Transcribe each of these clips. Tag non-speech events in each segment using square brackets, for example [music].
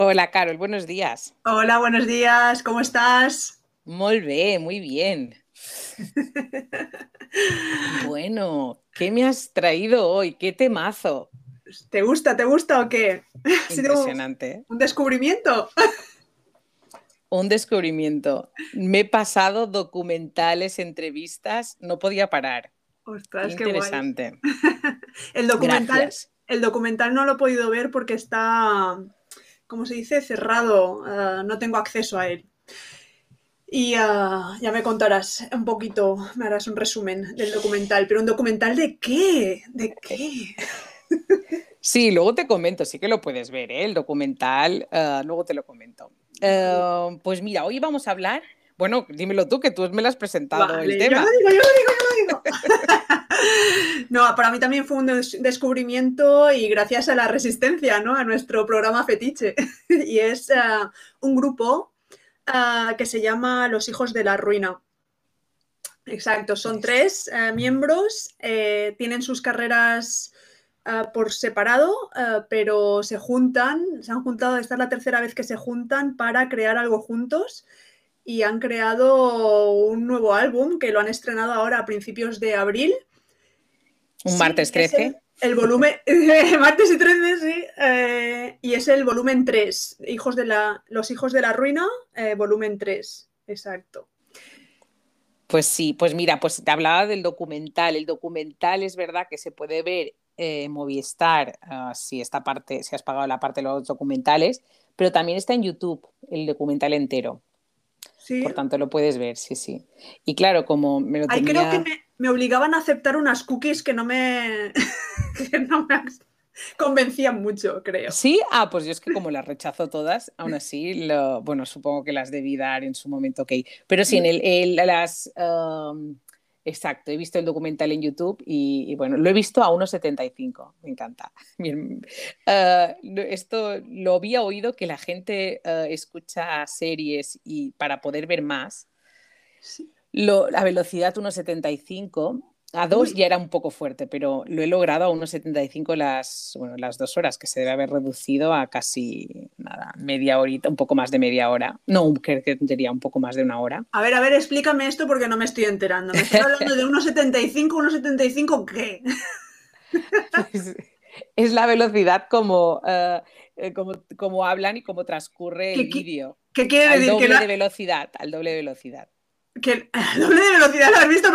Hola, Carol, buenos días. Hola, buenos días, ¿cómo estás? Muy bien, muy bien. bueno, ¿qué me has traído hoy? ¿Qué temazo? ¿Te gusta, te gusta o qué? Impresionante. ¿Un descubrimiento? Un descubrimiento. Me he pasado documentales, entrevistas, no podía parar. Ostras, qué interesante. [laughs] el, documental, el documental no lo he podido ver porque está, ¿cómo se dice? Cerrado. Eh, no tengo acceso a él. Y eh, ya me contarás un poquito, me harás un resumen del documental. Pero un documental de qué? ¿De qué? Sí, luego te comento, sí que lo puedes ver, ¿eh? el documental, eh, luego te lo comento. Eh, pues mira, hoy vamos a hablar, bueno, dímelo tú, que tú me lo has presentado el tema. Yo lo digo, yo lo digo, yo lo digo. [laughs] no, para mí también fue un descubrimiento y gracias a la resistencia, ¿no? A nuestro programa Fetiche. [laughs] y es un grupo que se llama Los Hijos de la Ruina. Exacto, son tres miembros, tienen sus carreras por separado, pero se juntan, se han juntado, esta es la tercera vez que se juntan para crear algo juntos y han creado un nuevo álbum que lo han estrenado ahora a principios de abril. Un martes 13. El, volumen, [laughs] martes y 13, sí, eh, y es el volumen 3, hijos de la, Los Hijos de la Ruina, eh, volumen 3, exacto. Pues sí, pues mira, pues te hablaba del documental. El documental es verdad que se puede ver eh, Movistar, ah, si esta parte, si has pagado la parte de los documentales, pero también está en YouTube el documental entero. ¿Sí? Por tanto, lo puedes ver, sí, sí. Y claro, como me lo Ay, creo que me, obligaban a aceptar unas cookies [laughs] que no me, convencían mucho, creo. ¿Sí? Ah, pues yo es que como las rechazo todas, aún así, bueno, supongo que las debí dar en su momento, ok. Pero sí, en el, las... Exacto, he visto el documental en YouTube y, bueno, lo he visto a 1,75, me encanta. [laughs] Ah, esto lo había oído que la gente ah, escucha series y para poder ver más, la velocidad 1,75 a dos ya era un poco fuerte, pero lo he logrado a unos 75 las, bueno, las dos horas, que se debe haber reducido a casi nada, media horita, un poco más de media hora. No, que, que sería un poco más de una hora. A ver, a ver, explícame esto porque no me estoy enterando. Me estoy hablando de 1,75, 1,75 ¿qué? Pues, es la velocidad como, eh, eh, como, como, hablan y como transcurre el vídeo. ¿Qué quiere al decir? Doble de velocidad, al doble de velocidad que el [laughs] doble de velocidad lo has visto.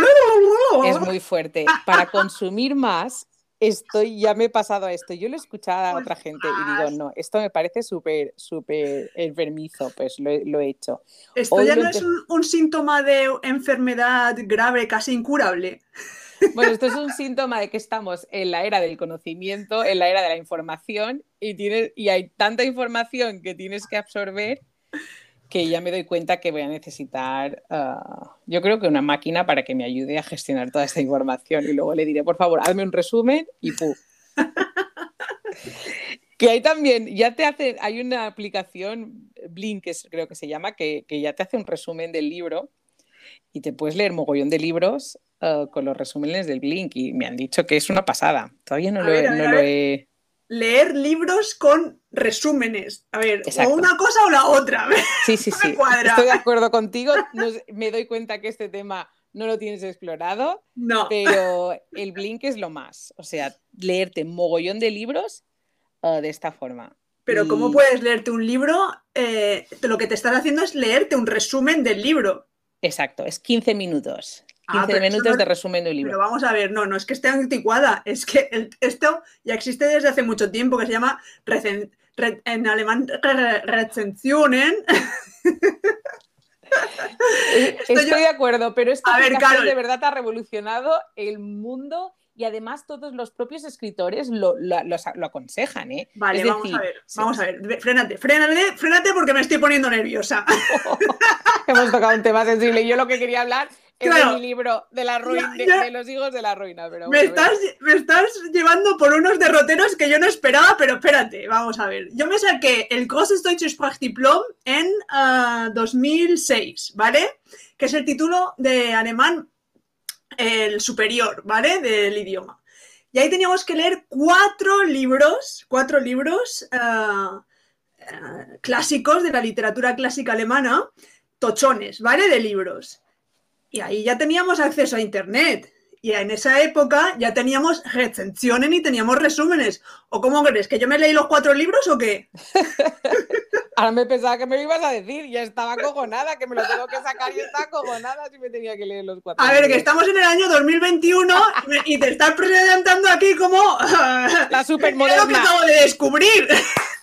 Es muy fuerte. Para consumir más, estoy, ya me he pasado a esto. Yo lo he escuchado a otra gente y digo, no, esto me parece súper, súper enfermizo, pues lo, he hecho. Esto ya no es un, síntoma de enfermedad grave, casi incurable. [laughs] Bueno, esto es un síntoma de que estamos en la era del conocimiento, en la era de la información y, tienes, y hay tanta información que tienes que absorber que ya me doy cuenta que voy a necesitar, ah, yo creo que una máquina para que me ayude a gestionar toda esta información. Y luego le diré, por favor, hazme un resumen y ¡pum! [laughs] que hay también, ya te hace, hay una aplicación, Blink creo que se llama, que, ya te hace un resumen del libro y te puedes leer mogollón de libros ah, con los resúmenes del Blink y me han dicho que es una pasada. Todavía no, lo, he leer libros con resúmenes. A ver, o una cosa o la otra. [laughs] Sí, sí, sí. Estoy de acuerdo contigo. me doy cuenta que este tema no lo tienes explorado. No. Pero el Blink es lo más. O sea, leerte mogollón de libros uh, de esta forma. Pero ¿cómo puedes leerte un libro? Eh, lo que te estás haciendo es leerte un resumen del libro. Exacto, es 15 minutos. 15 ah, minutos de resumen de un libro. Pero vamos a ver, no, no es que esté anticuada, es que esto ya existe desde hace mucho tiempo, que se llama en alemán recensionen. Eh, estoy de acuerdo, pero esto de verdad ha revolucionado el mundo y además todos los propios escritores lo, aconsejan. ¿eh? Vale, vamos a ver, vamos a ver, frénate, frénate, frénate porque me estoy poniendo nerviosa. [laughs] Hemos tocado un tema sensible. Yo lo que quería hablar es mi libro de, la ruina, de, los hijos de la ruina. Pero me, estás, me estás llevando por unos derroteros que yo no esperaba, pero espérate, vamos a ver. Yo me saqué el Großes Deutsches Sprachdiplom en 2006, ah, ¿vale? Que es el título de alemán el superior, ¿vale? Del idioma. Y ahí teníamos que leer cuatro libros, cuatro libros. Ah, eh, clásicos de la literatura clásica alemana, tochones, ¿vale? De libros. Y ahí ya teníamos acceso a Internet. Y en esa época ya teníamos recensiones y teníamos resúmenes. ¿O cómo crees? ¿Que yo me leí los cuatro libros o qué? [laughs] Ahora me pensaba que me lo ibas a decir, ya estaba cojonada, que me lo tengo que sacar y está cojonada si me tenía que leer los cuatro. A ver, que estamos en el año 2021 y te estás presentando aquí como la [laughs] supermoderna. lo que acabo de descubrir.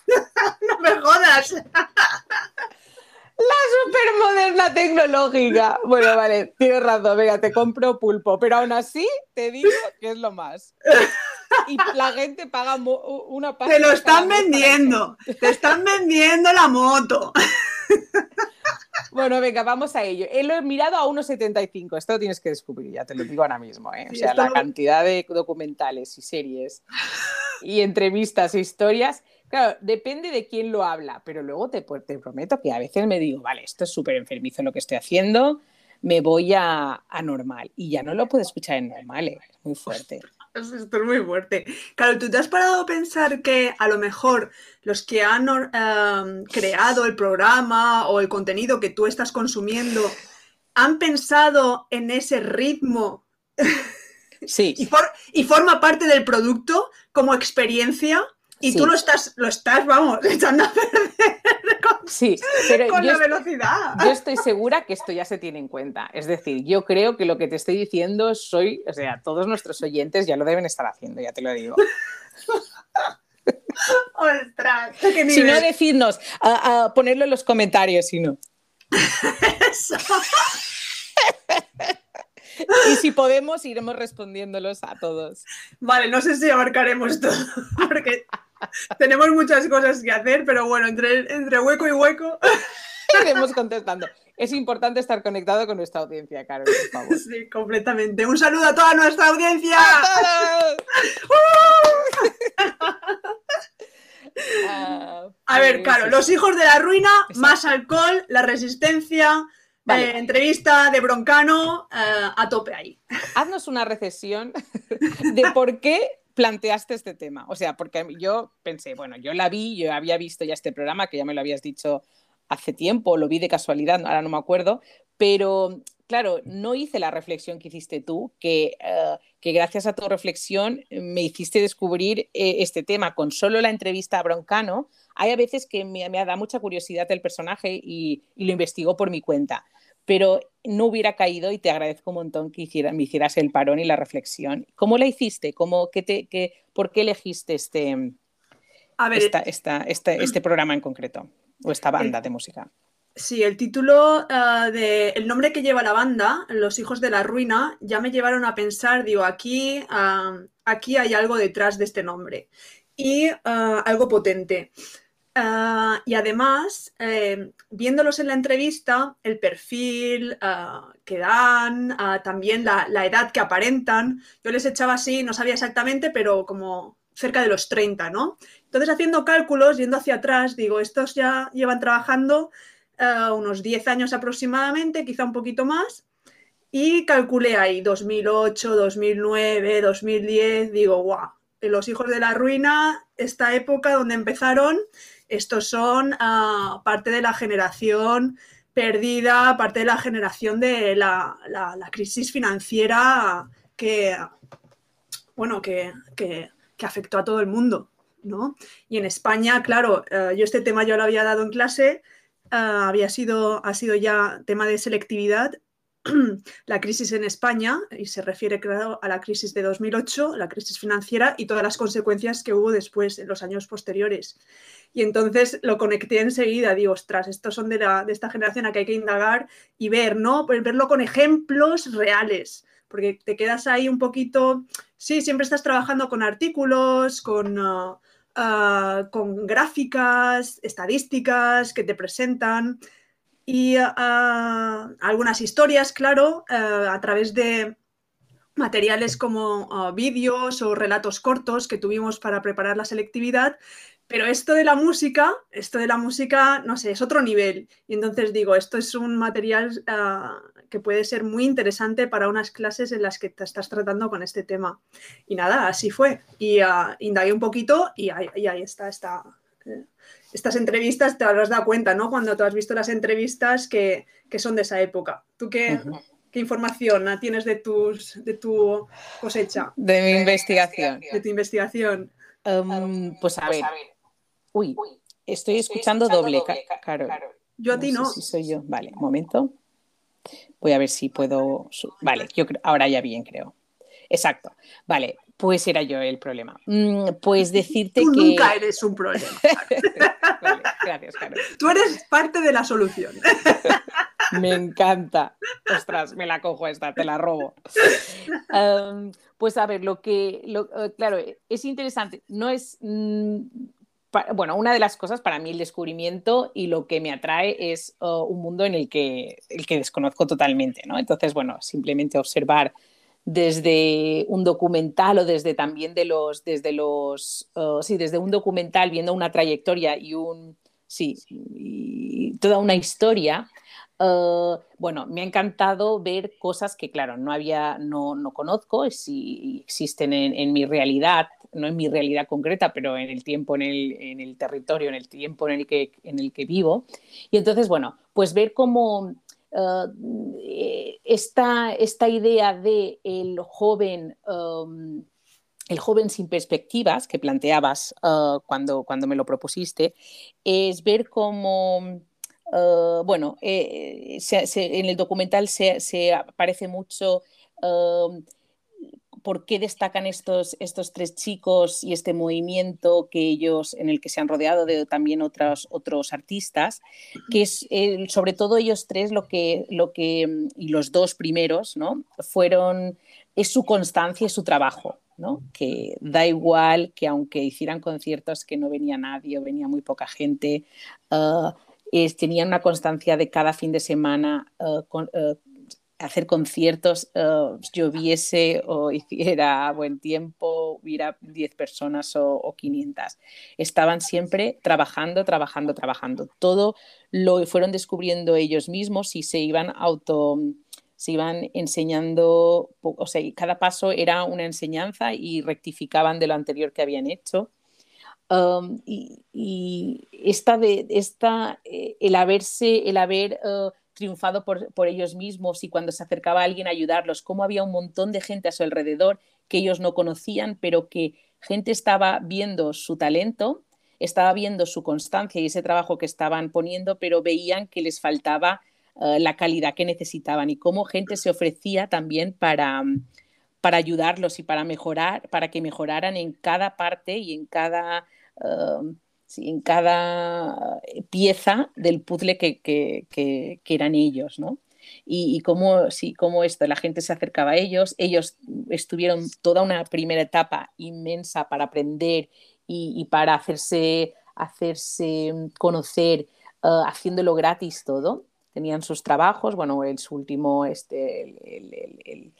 [laughs] no me jodas. La supermoderna tecnológica. Bueno, vale, tienes razón, venga, te compro pulpo, pero aún así te digo que es lo más. Y la gente paga una parte. Te lo están vendiendo, te están vendiendo la moto. Bueno, venga, vamos a ello. Lo he mirado a 1,75. Esto lo tienes que descubrir, ya te lo digo ahora mismo. ¿eh? O sea, la cantidad de documentales y series y entrevistas e historias Claro, depende de quién lo habla, pero luego te, te prometo que a veces me digo, vale, esto es súper enfermizo lo que estoy haciendo, me voy a, normal. Y ya no lo puedo escuchar en normal, ¿eh? es muy fuerte. [laughs] Esto es muy fuerte. Claro, ¿tú te has parado a pensar que a lo mejor los que han em, creado el programa o el contenido que tú estás consumiendo han pensado en ese ritmo sí. [laughs] y, y forma parte del producto como experiencia? Y tú lo estás, lo estás, vamos, [laughs] echando a perder con, sí, pero con la velocidad. Yo estoy segura que esto ya se tiene en cuenta. Es decir, yo creo que lo que te estoy diciendo soy, o sea, todos nuestros oyentes ya lo deben estar haciendo, ya te lo digo. [laughs] ¡Ostras! si no, decidnos, a, ponerlo en los comentarios, si no. Eso. [laughs] y si podemos, iremos respondiéndolos a todos. Vale, no sé si abarcaremos todo, porque [laughs] tenemos muchas cosas que hacer, pero bueno, entre, entre hueco y hueco. [laughs] Iremos contestando. Es importante estar conectado con nuestra audiencia, Carol, por favor. [laughs] Sí, completamente. Un saludo a toda nuestra audiencia. ¡A ah, a ver, Caro, los hijos de la ruina, más alcohol, la resistencia, eh, entrevista de Broncano eh, a tope ahí. Haznos una recesión de por qué planteaste este tema. O sea, porque yo pensé, bueno, yo la vi, yo había visto ya este programa, que ya me lo habías dicho hace tiempo, lo vi de casualidad, ahora no me acuerdo, pero claro, no hice la reflexión que hiciste tú, que, eh, gracias a tu reflexión me hiciste descubrir este tema con solo la entrevista a Broncano. Hay a veces que me, me da mucha curiosidad el personaje y, y lo investigo por mi cuenta pero no hubiera caído y te agradezco un montón que me hicieras el parón y la reflexión. ¿Cómo la hiciste? ¿Cómo, te, ¿Por qué elegiste este, este, programa en concreto o esta banda de música? Sí, el título uh, de el nombre que lleva la banda, Los hijos de la ruina, ya me llevaron a pensar, digo, aquí, aquí hay algo detrás de este nombre y algo potente. Ah, y además, eh, viéndolos en la entrevista, el perfil ah, que dan, ah, también la, edad que aparentan, yo les echaba así, no sabía exactamente, pero como cerca de los 30, ¿no? Entonces, haciendo cálculos, yendo hacia atrás, digo, estos ya llevan trabajando unos 10 años aproximadamente, quizá un poquito más, y calculé ahí 2008, 2009, 2010, digo, guau, los hijos de la ruina, esta época donde empezaron estos son ah, parte de la generación perdida, parte de la generación de la, crisis financiera que, bueno, que, afectó a todo el mundo. ¿no? Y en España, claro, eh, yo este tema yo lo había dado en clase, ah, había sido, ha sido ya tema de selectividad [clears throat] la crisis en España, y se refiere, claro, a la crisis de 2008, la crisis financiera y todas las consecuencias que hubo después en los años posteriores. Y entonces lo conecté enseguida, digo, ostras, estos son de, la, de esta generación a que hay que indagar y ver, ¿no? Pues verlo con ejemplos reales, porque te quedas ahí un poquito, sí, siempre estás trabajando con artículos, con... Uh, con gráficas, estadísticas que te presentan y uh, algunas historias, claro, a través de materiales como vídeos o relatos cortos que tuvimos para preparar la selectividad, pero esto de la música, esto de la música, no sé, es otro nivel. Y entonces digo, esto es un material que puede ser muy interesante para unas clases en las que te estás tratando con este tema. Y nada, así fue. Y indagué un poquito y ahí, está esta, estas entrevistas te habrás dado cuenta, ¿no? Cuando tú has visto las entrevistas que, son de esa época. ¿Tú qué, qué, información tienes de, tus, de tu cosecha? De mi investigación. De tu investigación. Um, pues a ver. Uy, estoy escuchando doble, Carol. Yo a ti no. si soy yo. Vale, un momento. Voy a ver si puedo. Vale, yo creo, ahora ya bien, creo. Exacto. Vale, pues era yo el problema. Mm, pues decirte Tú que. Nunca eres un problema. [laughs] gracias, Carol. Tú eres parte de la solución. me encanta. Ostras, me la cojo esta, te la robo. pues a ver, lo que. Eh, claro, es interesante. No es. Mm, bueno, una de las cosas para mí el descubrimiento y lo que me atrae es uh, un mundo en el que, el que desconozco totalmente, ¿no? Entonces, bueno, simplemente observar desde un documental o desde también de los, desde los, uh, sí, desde un documental viendo una trayectoria y un, sí, y toda una historia, uh, bueno, me ha encantado ver cosas que, claro, no había, no, no conozco, si existen en, mi realidad, no en mi realidad concreta, pero en el tiempo, en el, en el territorio, en el tiempo en el, que, en el que vivo. Y entonces, bueno, pues ver cómo eh, esta, esta, idea de el joven, um, el joven sin perspectivas que planteabas uh, cuando, cuando me lo propusiste, es ver cómo, uh, bueno, eh, en el documental se, aparece mucho um, por qué destacan estos, estos tres chicos y este movimiento que ellos, en el que se han rodeado de también otros, otros artistas, que es eh, sobre todo ellos tres lo que, lo que, y los dos primeros, ¿no? Fueron, es su constancia y su trabajo, ¿no? Que da igual que aunque hicieran conciertos que no venía nadie o venía muy poca gente, uh, tenían una constancia de cada fin de semana uh, con, uh, hacer conciertos, lloviese o [laughs] hiciera buen tiempo, hubiera 10 personas o, 500. Estaban siempre trabajando, trabajando, trabajando. Todo lo fueron descubriendo ellos mismos y se iban auto se iban enseñando, o sea, cada paso era una enseñanza y rectificaban de lo anterior que habían hecho. Um, y, esta de esta, eh, el haberse, el haber uh, triunfado por, ellos mismos y cuando se acercaba a alguien a ayudarlos, cómo había un montón de gente a su alrededor que ellos no conocían, pero que gente estaba viendo su talento, estaba viendo su constancia y ese trabajo que estaban poniendo, pero veían que les faltaba eh, la calidad que necesitaban y cómo gente se ofrecía también para, para ayudarlos y para mejorar, para que mejoraran en cada parte y en cada... En cada eh, pieza del puzzle que, eran ellos, ¿no? Y, cómo, sí, cómo esto, la gente se acercaba a ellos, ellos estuvieron toda una primera etapa inmensa para aprender y, para hacerse, hacerse conocer, uh, haciéndolo gratis todo. Tenían sus trabajos, bueno, el su último, este, el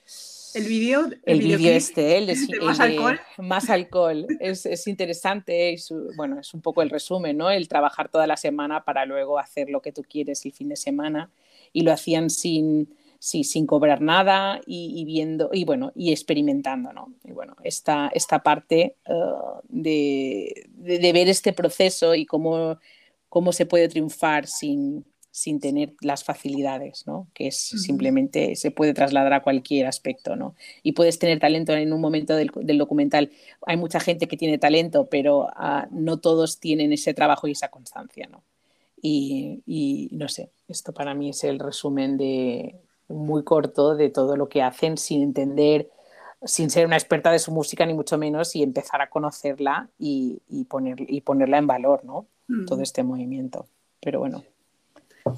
el vídeo. El, vídeo este, el de, más alcohol. Más alcohol. Es, es interesante, bueno, es un poco el resumen, ¿no? El trabajar toda la semana para luego hacer lo que tú quieres el fin de semana. Y lo hacían sin, sin cobrar nada y, viendo, y bueno, y experimentando, ¿no? Y bueno, esta, esta parte uh, de, de, ver este proceso y cómo, cómo se puede triunfar sin, sin tener las facilidades, ¿no? Que es simplemente se puede trasladar a cualquier aspecto, ¿no? Y puedes tener talento en un momento del, documental. Hay mucha gente que tiene talento, pero ah, no todos tienen ese trabajo y esa constancia, ¿no? Y, no sé, esto para mí es el resumen de muy corto de todo lo que hacen sin entender, sin ser una experta de su música ni mucho menos y empezar a conocerla y, poner, y ponerla en valor, ¿no? Todo este movimiento. Pero bueno,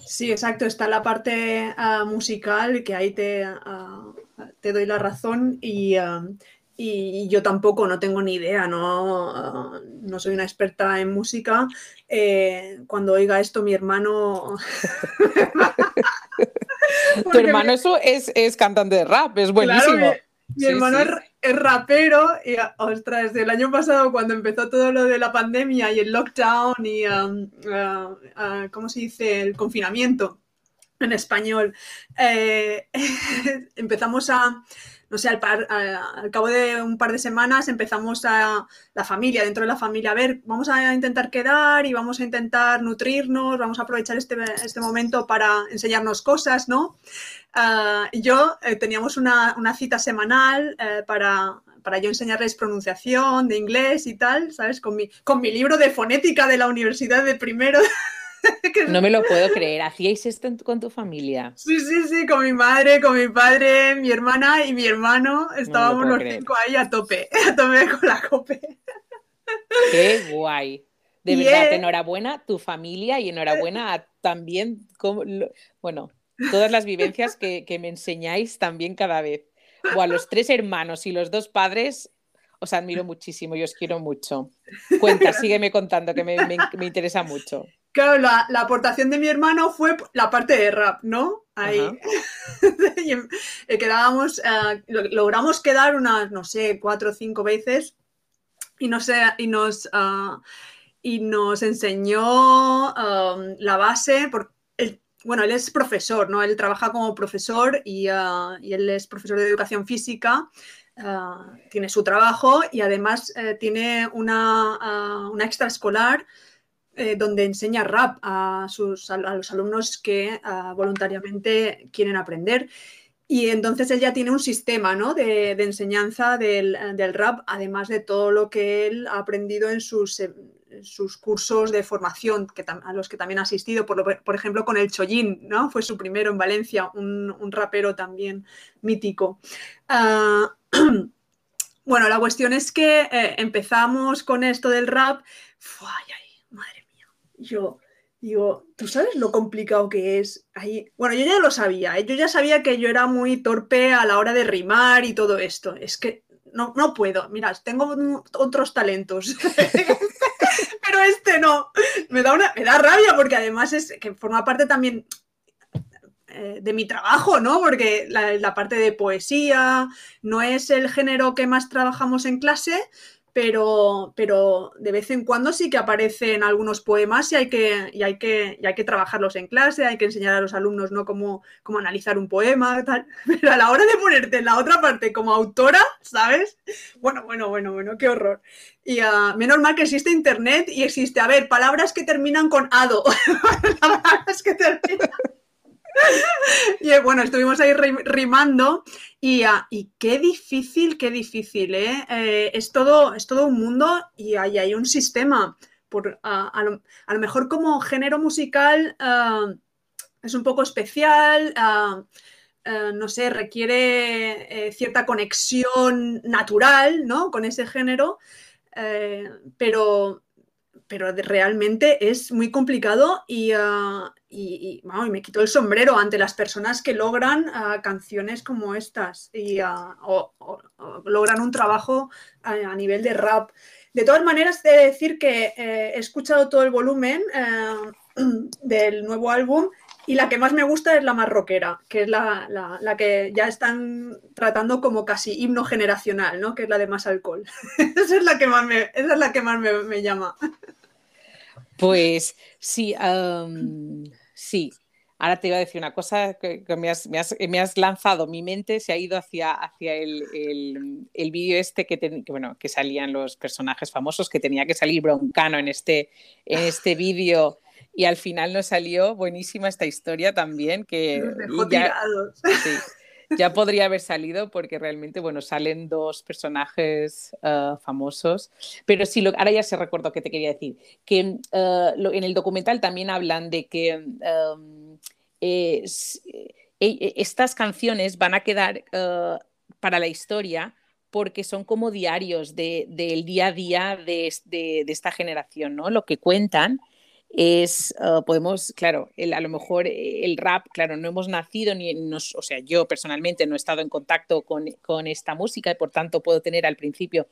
Sí, exacto. Está la parte ah, musical, que ahí te, ah, te, doy la razón ah, y, yo tampoco no tengo ni idea, no, no soy una experta en música. Eh, cuando oiga esto, mi hermano... [laughs] [laughs] tu hermano eso es, es, cantante de rap, es buenísimo. Mi hermano Es, rapero y, ostras, el año pasado cuando empezó todo lo de la pandemia y el lockdown y, um, uh, uh, ¿cómo se dice?, el confinamiento en español, eh, [laughs] empezamos a, no sé, al, al, cabo de un par de semanas empezamos a la familia, dentro de la familia, a ver, vamos a intentar quedar y vamos a intentar nutrirnos, vamos a aprovechar este, este momento para enseñarnos cosas, ¿no? Uh, yo eh, teníamos una, una, cita semanal eh, para, para yo enseñarles pronunciación de inglés y tal, ¿sabes? Con mi, con mi libro de fonética de la universidad de primero. [laughs] No me lo puedo creer. ¿Hacíais esto con tu familia? Sí, sí, sí, con mi madre, con mi padre, mi hermana y mi hermano. Estábamos los cinco ahí a tope, [laughs] a tope con la cope. Qué guay. De verdad, enhorabuena tu familia y enhorabuena a también, como, bueno, todas las vivencias que, que me enseñáis también cada vez o a los tres hermanos y los dos padres, os admiro muchísimo y os quiero mucho. Cuenta, sígueme contando, que me, interesa mucho. Claro, la, aportación de mi hermano fue la parte de rap, ¿no? Ahí. [laughs] quedábamos, eh, logramos quedar unas, no sé, cuatro o cinco veces y, no sé, y nos... Ah, y nos enseñó um, la base, porque bueno, él es profesor, ¿no? Él trabaja como profesor y, ah, él es profesor de educación física. Ah, tiene su trabajo y además eh, tiene una, uh, una extraescolar eh, donde enseña rap a, sus, a, los alumnos que voluntariamente quieren aprender. Y entonces él ya tiene un sistema ¿no? de, enseñanza del, del, rap, además de todo lo que él ha aprendido en sus, sus cursos de formación que a los que también ha asistido, por, por, ejemplo con el Chollín, ¿no? fue su primero en Valencia, un, rapero también mítico. Ah, [clears throat] bueno, la cuestión es que eh, empezamos con esto del rap, ay, ay, madre mía, yo digo, ¿tú sabes lo complicado que es? Ahí? Bueno, yo ya lo sabía, ¿eh? yo ya sabía que yo era muy torpe a la hora de rimar y todo esto, es que no, no puedo, mira, tengo otros talentos. [laughs] este no. Me da, una, me da rabia porque además es que forma parte también eh, de mi trabajo, ¿no? Porque la, parte de poesía no es el género que más trabajamos en clase, pero, pero de vez en cuando sí que aparecen algunos poemas y hay que, y hay que, y hay que trabajarlos en clase, hay que enseñar a los alumnos ¿no? cómo, cómo analizar un poema, tal. [laughs] Pero a la hora de ponerte en la otra parte como autora, ¿sabes? Bueno, bueno, bueno, bueno, qué horror. Y uh, menos mal que existe internet y existe, a ver, palabras que terminan con ado. [laughs] palabras que terminan [laughs] y eh, bueno, estuvimos ahí rimando y, ah, y, qué difícil, qué difícil, ¿eh? ¿eh? es, todo, es todo un mundo y hay, hay un sistema. Por, ah, a, lo, mejor como género musical ah, es un poco especial, no sé, requiere cierta conexión natural, ¿no? Con ese género, pero pero realmente es muy complicado y, ah, me quito el sombrero ante las personas que logran ah, canciones como estas y, ah, o, logran un trabajo a, nivel de rap. De todas maneras, he de decir que eh, he escuchado todo el volumen eh, [clears throat] del nuevo álbum y la que más me gusta es la más rockera, que es la, que ya están tratando como casi himno generacional, ¿no? Que es la de más alcohol. esa es la que más esa es la que más me, llama. Pues sí, sí. Ahora te iba a decir una cosa que, me, has, me, has, lanzado. Mi mente se ha ido hacia, hacia el, el, vídeo este que, bueno, que salían los personajes famosos, que tenía que salir Broncano en este, en este vídeo y al final nos salió buenísima esta historia también que ya, ya, podría haber salido porque realmente bueno salen dos personajes uh, famosos pero sí lo, ahora ya se recuerdo que te quería decir que uh, en el documental también hablan de que um, e, e, estas canciones van a quedar uh, para la historia porque son como diarios del día a día de, de, de, esta generación, ¿no? Lo que cuentan es, ah, podemos, claro, a lo mejor el rap, claro, no hemos nacido ni, nos, o sea, yo personalmente no he estado en contacto con, con esta música y por tanto puedo tener al principio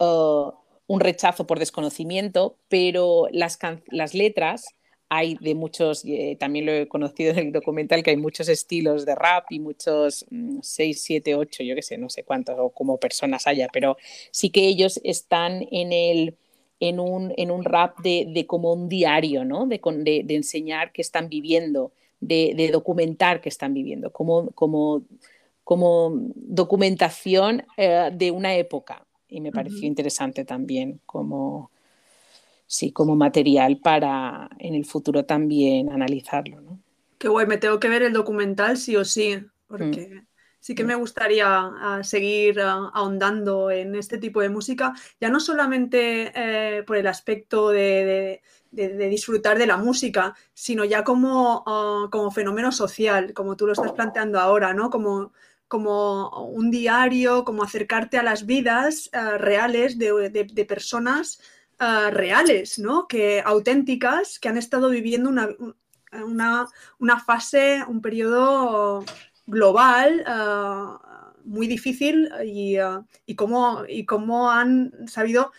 ah, un rechazo por desconocimiento, pero las, las letras hay de muchos, eh, también lo he conocido en el documental, que hay muchos estilos de rap y muchos 6, 7, 8, yo qué sé, no sé cuántos o como personas haya, pero sí que ellos están en el en un, en un rap de, de, como un diario, ¿no? De, de, enseñar qué están viviendo, de, documentar qué están viviendo, como, como como documentación eh, de una época y me pareció interesante también como, sí, como material para en el futuro también analizarlo. ¿no? Qué guay, me tengo que ver el documental sí o sí, porque mm. Sí que mm. me gustaría ah, seguir ah, ahondando en este tipo de música, ya no solamente eh, por el aspecto de, disfrutar de la música, sino ya como, ah, como fenómeno social, como tú lo estás planteando ahora, ¿no? Como, como un diario, como acercarte a las vidas reales de, personas reales, ¿no? Que auténticas, que han estado viviendo una, una, fase, un periodo global eh, muy difícil y, eh, y, cómo, y cómo han sabido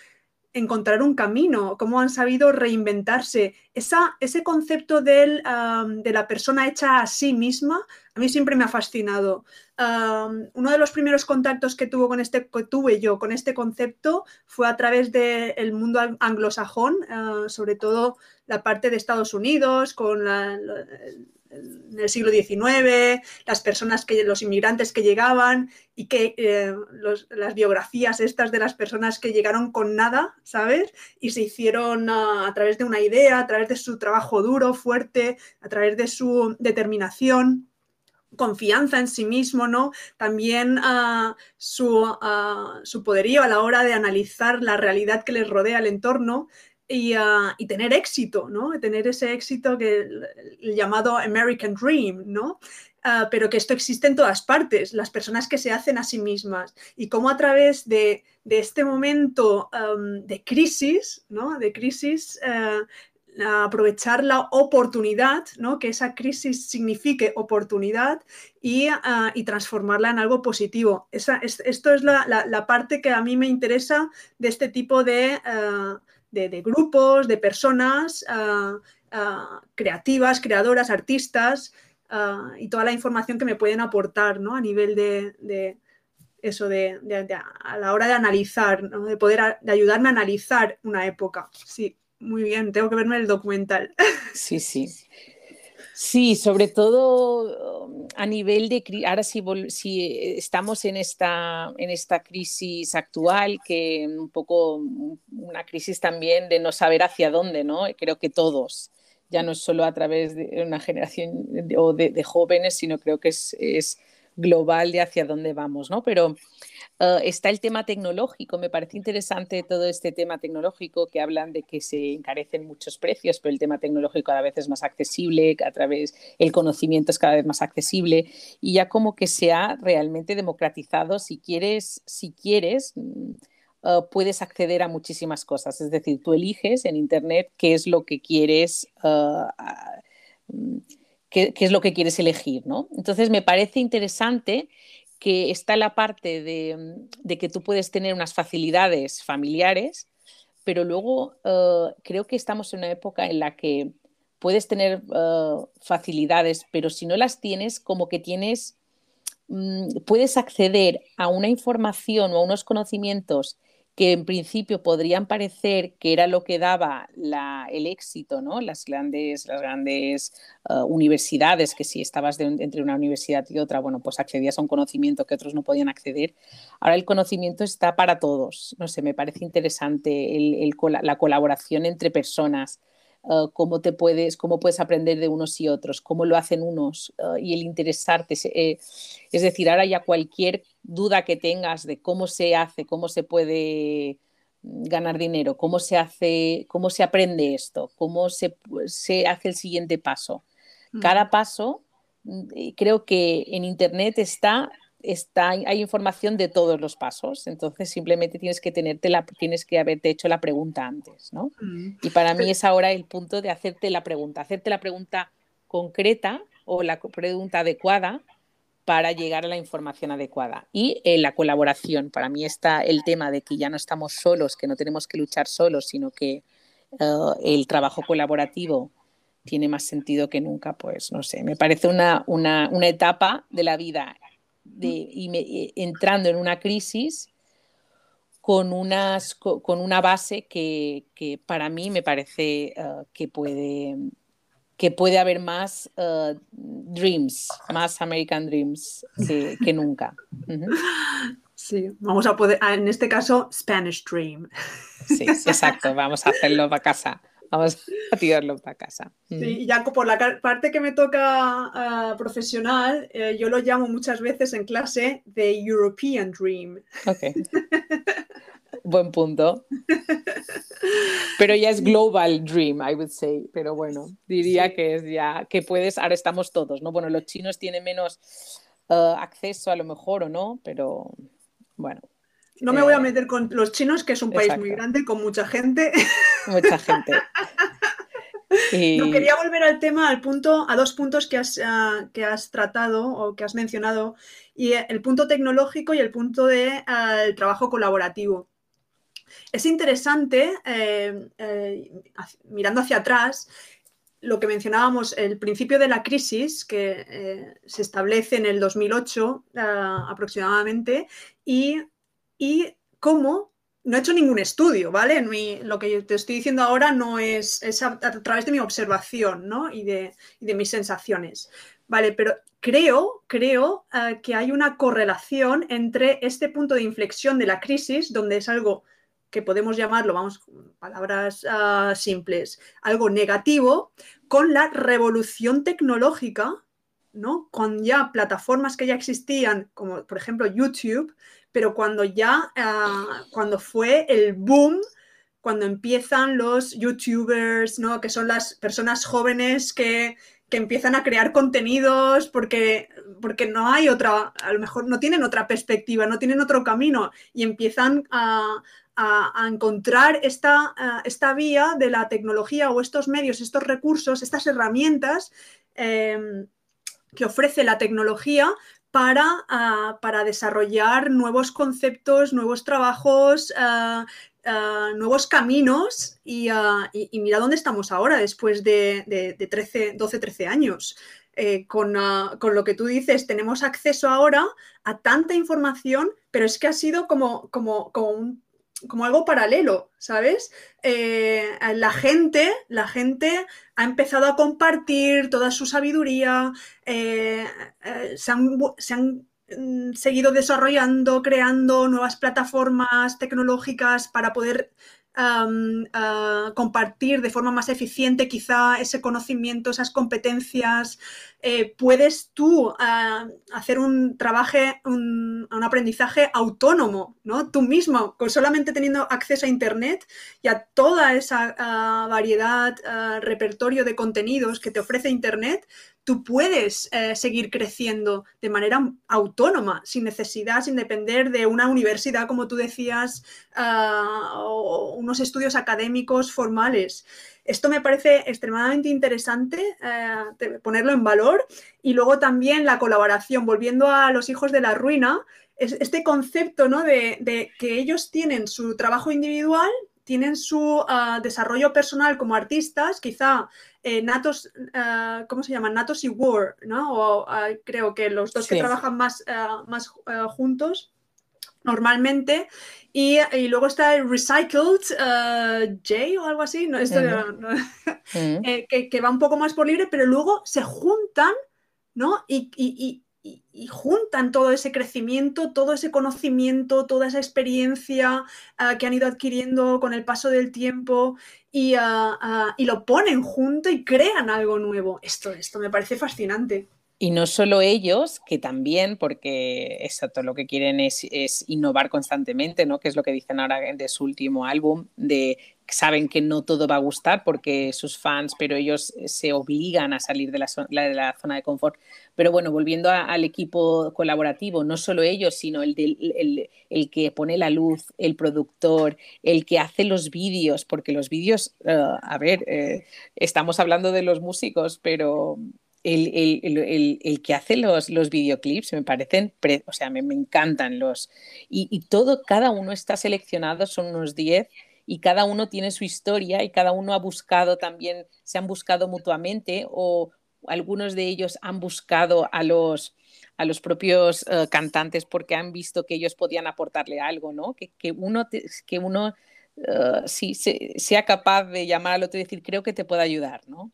encontrar un camino, cómo han sabido reinventarse. Esa, ese concepto de la persona hecha a sí misma, a mí siempre me ha fascinado. uno de los primeros contactos que, tuvo con este, tuve yo con este concepto fue a través del mundo anglosajón, eh, sobre todo la parte de Estados Unidos, con la, en el siglo XIX, las personas que, los inmigrantes que llegaban y que eh, las biografías estas de las personas que llegaron con nada, ¿sabes? Y se hicieron a través de una idea, a través de su trabajo duro, fuerte, a través de su determinación confianza en sí mismo, ¿no? También uh, su, su, poderío a la hora de analizar la realidad que les rodea el entorno Ah, y, tener éxito, ¿no? Tener ese éxito que el, llamado American Dream, ¿no? Ah, pero que esto existe en todas partes, las personas que se hacen a sí mismas y cómo a través de, este momento de crisis, ¿no? De crisis, ah, aprovechar la oportunidad, ¿no? que esa crisis signifique oportunidad y, transformarla en algo positivo. Esa, esto es la, la, parte que a mí me interesa de este tipo de, de, grupos, de personas ah, ah, creativas, creadoras, artistas ah, y toda la información que me pueden aportar ¿no? a nivel de, eso, de, a la hora de analizar, de poder de ayudarme a analizar una época. Sí, muy bien, tengo que verme el documental. Sí, sí. [laughs] Sí, sobre todo um, a nivel de... Ahora si, si estamos en esta, en esta crisis actual, que un poco una crisis también de no saber hacia dónde, ¿no? Creo que todos, ya no es solo a través de una generación o de, jóvenes, sino creo que es, es global de hacia dónde vamos, ¿no? Pero Ah, está el tema tecnológico, me parece interesante todo este tema tecnológico que hablan de que se encarecen muchos precios, pero el tema tecnológico cada vez es más accesible, a través el conocimiento es cada vez más accesible y ya como que se ha realmente democratizado, si quieres, si quieres, mm, ah, puedes acceder a muchísimas cosas, es decir, tú eliges en internet qué es lo que quieres ah, mm, qué, es lo que quieres elegir, ¿no? Entonces me parece interesante que está la parte de, que tú puedes tener unas facilidades familiares, pero luego eh, creo que estamos en una época en la que puedes tener eh, facilidades, pero si no las tienes, como que tienes, mm, puedes acceder a una información o a unos conocimientos que en principio podrían parecer que era lo que daba el éxito, ¿no? las grandes, las grandes uh, universidades, que si estabas entre una universidad y otra, bueno, pues accedías a un conocimiento que otros no podían acceder. Ahora el conocimiento está para todos. No sé, me parece interesante la colaboración entre personas. Uh, cómo te puedes, cómo puedes aprender de unos y otros, cómo lo hacen unos uh, y el interesarte. Eh, es decir, ahora ya cualquier duda que tengas de cómo se hace, cómo se puede ganar dinero, cómo se hace, cómo se aprende esto, cómo se, se hace el siguiente paso. Mm. Cada paso, mm, creo que en Internet está, está, hay información de todos los pasos, entonces simplemente tienes que, tenerte la, tienes que haberte hecho la pregunta antes. ¿no? Mm. Y para mí es ahora el punto de hacerte la pregunta, hacerte la pregunta concreta o la pregunta adecuada para llegar a la información adecuada. Y eh, la colaboración, para mí está el tema de que ya no estamos solos, que no tenemos que luchar solos, sino que eh, el trabajo colaborativo tiene más sentido que nunca, pues no sé, me parece una, una, una etapa de la vida de, y eh, entrando en una crisis con, unas, con una base que, que para mí me parece que puede que puede haber más uh, dreams, más American Dreams que, que nunca. Sí, vamos a poder, en este caso, Spanish Dream. Sí, exacto, vamos a hacerlo para casa. Vamos a tirarlo para casa. Sí, y ya por la parte que me toca uh, profesional, eh, yo lo llamo muchas veces en clase The European Dream. Ok. Buen punto. Pero ya es global dream, I would say. Pero bueno, diría que es ya que puedes, ahora estamos todos, ¿no? Bueno, los chinos tienen menos uh, acceso a lo mejor o no, pero bueno. No me voy a eh, meter con los chinos, que es un país muy grande, con mucha gente. [laughs] Mucha gente. [laughs] No, quería volver al tema, al punto, a dos puntos que has, ah, que has tratado o que has mencionado, y el punto tecnológico y el punto del de, trabajo colaborativo. Es interesante, eh, eh, mirando hacia atrás, lo que mencionábamos, el principio de la crisis que eh, se establece en el 2008 aproximadamente y, y, cómo, no he hecho ningún estudio, ¿vale? lo que te estoy diciendo ahora no es, a, través de mi observación ¿no? y, de, mis sensaciones, ¿vale? Pero creo, creo que hay una correlación entre este punto de inflexión de la crisis, donde es algo que podemos llamarlo, vamos, palabras uh, simples, algo negativo, con la revolución tecnológica, ¿no? Con ya plataformas que ya existían, como por ejemplo YouTube, pero cuando ya, uh, cuando fue el boom, cuando empiezan los YouTubers, ¿no? Que son las personas jóvenes que, que empiezan a crear contenidos porque, porque no hay otra, a lo mejor no tienen otra perspectiva, no tienen otro camino y empiezan a, a, encontrar esta, esta, vía de la tecnología o estos medios, estos recursos, estas herramientas em, que ofrece la tecnología para, para, desarrollar nuevos conceptos, nuevos trabajos, nuevos caminos y, mira dónde estamos ahora después de, de, 13, 12, 13 años. Eh, con, con, lo que tú dices, tenemos acceso ahora a tanta información, pero es que ha sido como, como, como un como algo paralelo, ¿sabes? Eh, la gente, la gente ha empezado a compartir toda su sabiduría, eh, eh, se han, mm, seguido desarrollando, creando nuevas plataformas tecnológicas para poder compartir de forma más eficiente quizá ese conocimiento, esas competencias. Eh, puedes tú hacer un trabajo, un, aprendizaje autónomo, ¿no? Tú mismo, con solamente teniendo acceso a Internet y a toda esa variedad, repertorio de contenidos que te ofrece Internet, tú puedes eh, seguir creciendo de manera autónoma, sin necesidad, sin depender de una universidad, como tú decías, ah, o unos estudios académicos formales. Esto me parece extremadamente interesante eh, ponerlo en valor y luego también la colaboración, volviendo a los hijos de la ruina, este concepto ¿no? de, de que ellos tienen su trabajo individual, tienen su ah, desarrollo personal como artistas, quizá eh, natos, ah, ¿cómo se llaman? Natos y War, ¿no? O, ah, creo que los dos que trabajan más, más juntos normalmente. Y, luego está el Recycled J o algo así, no, esto, [laughs] eh, que, va un poco más por libre, pero luego se juntan, ¿no? y, y, juntan todo ese crecimiento, todo ese conocimiento, toda esa experiencia ah, que han ido adquiriendo con el paso del tiempo ah, ah, y, lo ponen junto y crean algo nuevo. Esto, esto me parece fascinante. Y no solo ellos, que también, porque exacto, lo que quieren es, innovar constantemente, ¿no? que es lo que dicen ahora de su último álbum, de saben que no todo va a gustar porque sus fans, pero ellos se obligan a salir de la, de la zona de confort. Pero bueno, volviendo al equipo colaborativo, no solo ellos, sino el, el, el, que pone la luz, el productor, el que hace los vídeos, porque los vídeos, eh, a ver, eh, estamos hablando de los músicos, pero el, que hace los, los videoclips me parecen, o sea, me, encantan los. Y, y, todo, cada uno está seleccionado, son unos 10 y cada uno tiene su historia y cada uno ha buscado también, se han buscado mutuamente o algunos de ellos han buscado a los, a los propios eh, cantantes porque han visto que ellos podían aportarle algo, ¿no? Que, que uno, que uno uh, sí, sea capaz de llamar al otro y decir, creo que te puedo ayudar, ¿no?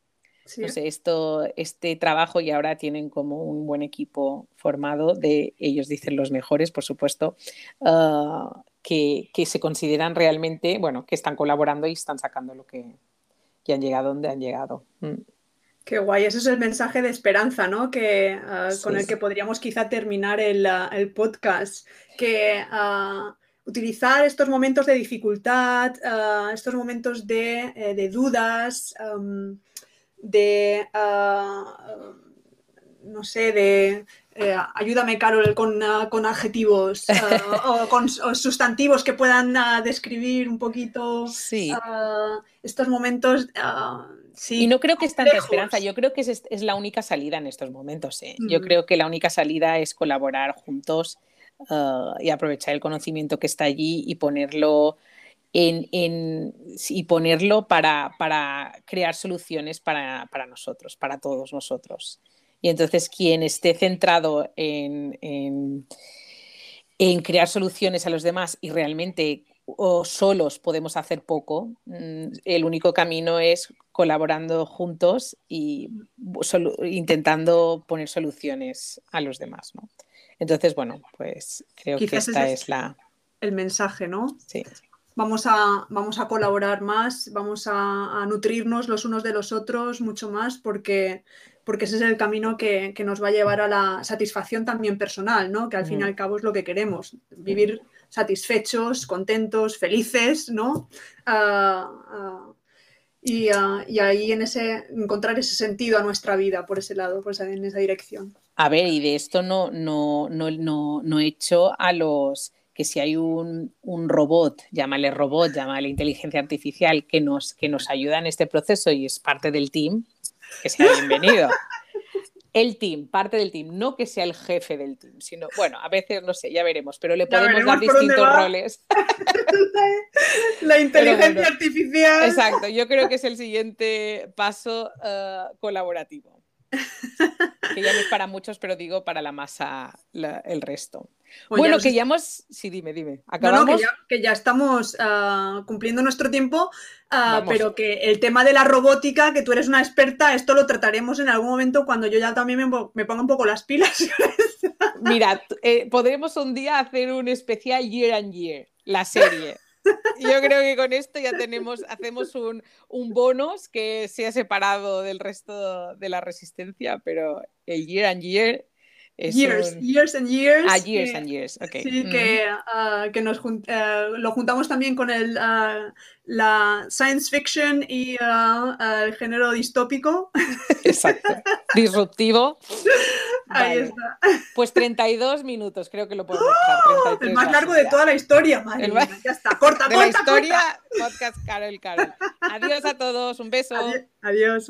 No sé, esto, este trabajo y ahora tienen como un buen equipo formado de, ellos dicen los mejores, por supuesto, ah, que, que, se consideran realmente, bueno, que están colaborando y están sacando lo que, que han llegado donde han llegado. Mm. Qué guay, ese es el mensaje de esperanza, ¿no? Que, ah, con el que podríamos quizá terminar el, ah, el podcast, que utilizar estos momentos de dificultad, estos momentos de, eh, de dudas, de, ah, no sé, de eh, ayúdame, Carol, con, ah, adjetivos [laughs] ah, o con sustantivos que puedan describir un poquito estos momentos. Sí, y no creo que es tanta esperanza, yo creo que es, es, la única salida en estos momentos. ¿eh? Yo mm. creo que la única salida es colaborar juntos y aprovechar el conocimiento que está allí y ponerlo en, y ponerlo para, para crear soluciones para, para, nosotros, para todos nosotros. Y entonces quien esté centrado en, en, en crear soluciones a los demás y realmente o solos podemos hacer poco, mm, el único camino es colaborando juntos y intentando poner soluciones a los demás. ¿no? Entonces, bueno, pues creo que esta es, la... El mensaje, ¿no? Sí vamos a, vamos a colaborar más, vamos a, nutrirnos los unos de los otros mucho más porque, porque ese es el camino que, nos va a llevar a la satisfacción también personal, ¿no? que al fin y al cabo es lo que queremos, vivir satisfechos, contentos, felices, ¿no? Ah, ah, y, ah, y, ahí en ese, encontrar ese sentido a nuestra vida por ese lado, pues en esa dirección. A ver, y de esto no, no, no, no, no he hecho a los que si hay un, robot, llámale robot, llámale inteligencia artificial, que nos, que nos ayuda en este proceso y es parte del team, que sea bienvenido. [laughs] El team, parte del team, no que sea el jefe del team, sino, bueno, a veces no sé, ya veremos, pero le podemos dar distintos roles. [laughs] La inteligencia artificial. Exacto, yo creo que es el siguiente paso eh, colaborativo. Que ya no es para muchos, pero digo para la masa, el resto. Pues bueno, que ya hemos. Sí, dime, dime. ¿Acabamos? que, ya, estamos ah, cumpliendo nuestro tiempo, ah, pero que el tema de la robótica, que tú eres una experta, esto lo trataremos en algún momento cuando yo ya también me, ponga un poco las pilas. [laughs] Mira, eh, podremos un día hacer un especial Year and Year, la serie. Yo creo que con esto ya tenemos, hacemos un, un bonus que sea separado del resto de la resistencia, pero el Year and Year years, years and years. Ah, years and years, ok. Sí, que, ah, que nos uh, lo juntamos también con el, uh, la science fiction y uh, el género distópico. [laughs] Exacto. Disruptivo. [laughs] Ahí está. Pues 32 minutos, creo que lo podemos dejar. el más largo de toda la historia, madre mía, Ya está, corta, [laughs] de corta, la historia, podcast Carol Carol. Adiós a todos, un beso. Adiós, adiós